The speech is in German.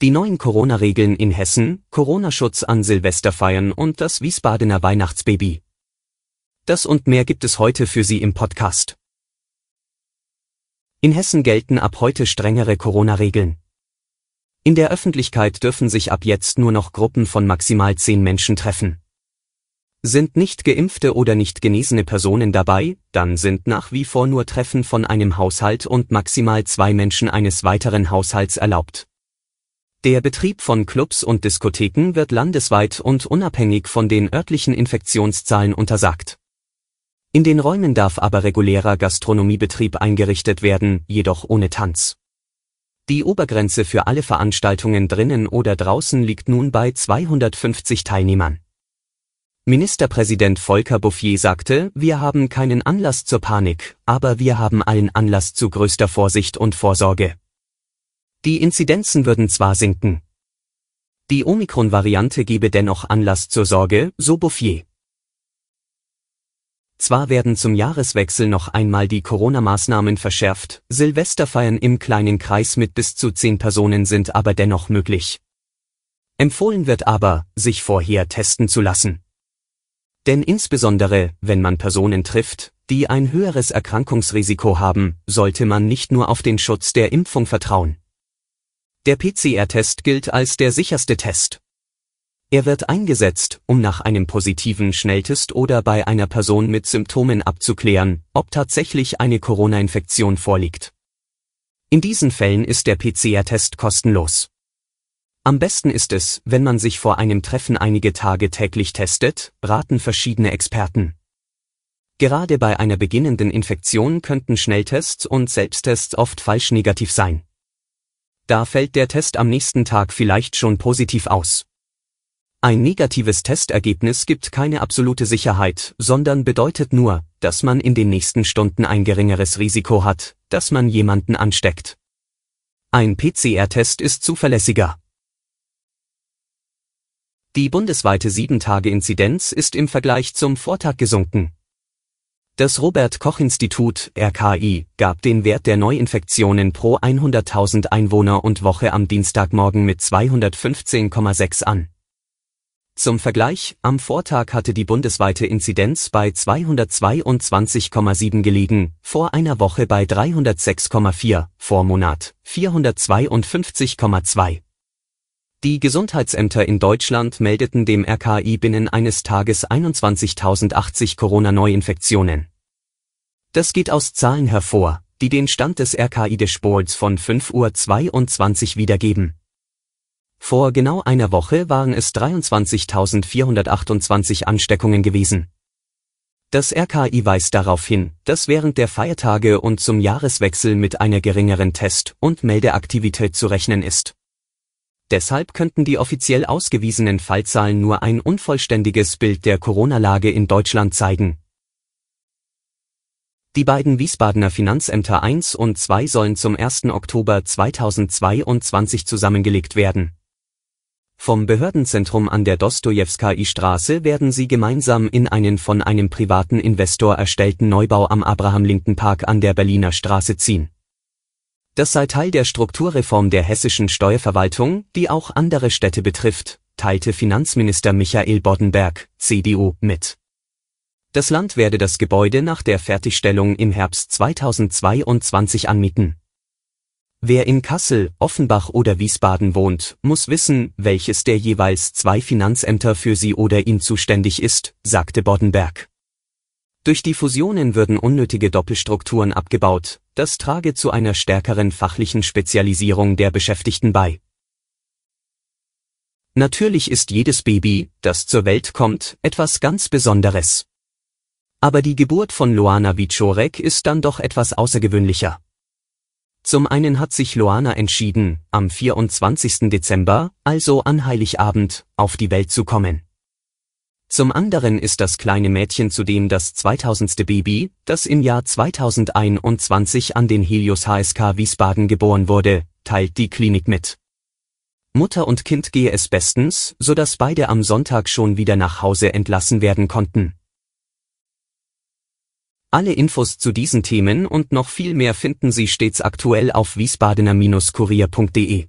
Die neuen Corona-Regeln in Hessen, Corona-Schutz an Silvesterfeiern und das Wiesbadener Weihnachtsbaby. Das und mehr gibt es heute für Sie im Podcast. In Hessen gelten ab heute strengere Corona-Regeln. In der Öffentlichkeit dürfen sich ab jetzt nur noch Gruppen von maximal zehn Menschen treffen. Sind nicht geimpfte oder nicht genesene Personen dabei, dann sind nach wie vor nur Treffen von einem Haushalt und maximal zwei Menschen eines weiteren Haushalts erlaubt. Der Betrieb von Clubs und Diskotheken wird landesweit und unabhängig von den örtlichen Infektionszahlen untersagt. In den Räumen darf aber regulärer Gastronomiebetrieb eingerichtet werden, jedoch ohne Tanz. Die Obergrenze für alle Veranstaltungen drinnen oder draußen liegt nun bei 250 Teilnehmern. Ministerpräsident Volker Bouffier sagte, wir haben keinen Anlass zur Panik, aber wir haben allen Anlass zu größter Vorsicht und Vorsorge. Die Inzidenzen würden zwar sinken. Die Omikron-Variante gebe dennoch Anlass zur Sorge, so Bouffier. Zwar werden zum Jahreswechsel noch einmal die Corona-Maßnahmen verschärft, Silvesterfeiern im kleinen Kreis mit bis zu zehn Personen sind aber dennoch möglich. Empfohlen wird aber, sich vorher testen zu lassen. Denn insbesondere, wenn man Personen trifft, die ein höheres Erkrankungsrisiko haben, sollte man nicht nur auf den Schutz der Impfung vertrauen. Der PCR-Test gilt als der sicherste Test. Er wird eingesetzt, um nach einem positiven Schnelltest oder bei einer Person mit Symptomen abzuklären, ob tatsächlich eine Corona-Infektion vorliegt. In diesen Fällen ist der PCR-Test kostenlos. Am besten ist es, wenn man sich vor einem Treffen einige Tage täglich testet, raten verschiedene Experten. Gerade bei einer beginnenden Infektion könnten Schnelltests und Selbsttests oft falsch negativ sein. Da fällt der Test am nächsten Tag vielleicht schon positiv aus. Ein negatives Testergebnis gibt keine absolute Sicherheit, sondern bedeutet nur, dass man in den nächsten Stunden ein geringeres Risiko hat, dass man jemanden ansteckt. Ein PCR-Test ist zuverlässiger. Die bundesweite 7-Tage-Inzidenz ist im Vergleich zum Vortag gesunken. Das Robert Koch Institut RKI gab den Wert der Neuinfektionen pro 100.000 Einwohner und Woche am Dienstagmorgen mit 215,6 an. Zum Vergleich, am Vortag hatte die bundesweite Inzidenz bei 222,7 gelegen, vor einer Woche bei 306,4, vor Monat 452,2. Die Gesundheitsämter in Deutschland meldeten dem RKI binnen eines Tages 21.080 Corona-Neuinfektionen. Das geht aus Zahlen hervor, die den Stand des RKI-Dashboards von 5.22 Uhr wiedergeben. Vor genau einer Woche waren es 23.428 Ansteckungen gewesen. Das RKI weist darauf hin, dass während der Feiertage und zum Jahreswechsel mit einer geringeren Test- und Meldeaktivität zu rechnen ist. Deshalb könnten die offiziell ausgewiesenen Fallzahlen nur ein unvollständiges Bild der Corona-Lage in Deutschland zeigen. Die beiden Wiesbadener Finanzämter 1 und 2 sollen zum 1. Oktober 2022 zusammengelegt werden. Vom Behördenzentrum an der Dostojewskaji-Straße werden sie gemeinsam in einen von einem privaten Investor erstellten Neubau am Abraham-Linken-Park an der Berliner Straße ziehen. Das sei Teil der Strukturreform der hessischen Steuerverwaltung, die auch andere Städte betrifft, teilte Finanzminister Michael Boddenberg, CDU, mit. Das Land werde das Gebäude nach der Fertigstellung im Herbst 2022 anmieten. Wer in Kassel, Offenbach oder Wiesbaden wohnt, muss wissen, welches der jeweils zwei Finanzämter für sie oder ihn zuständig ist, sagte Boddenberg. Durch die Fusionen würden unnötige Doppelstrukturen abgebaut, das trage zu einer stärkeren fachlichen Spezialisierung der Beschäftigten bei. Natürlich ist jedes Baby, das zur Welt kommt, etwas ganz Besonderes. Aber die Geburt von Luana Wiczorek ist dann doch etwas außergewöhnlicher. Zum einen hat sich Loana entschieden, am 24. Dezember, also an Heiligabend, auf die Welt zu kommen. Zum anderen ist das kleine Mädchen zudem das 2000. Baby, das im Jahr 2021 an den Helios HSK Wiesbaden geboren wurde, teilt die Klinik mit. Mutter und Kind gehe es bestens, so dass beide am Sonntag schon wieder nach Hause entlassen werden konnten. Alle Infos zu diesen Themen und noch viel mehr finden Sie stets aktuell auf wiesbadener-kurier.de.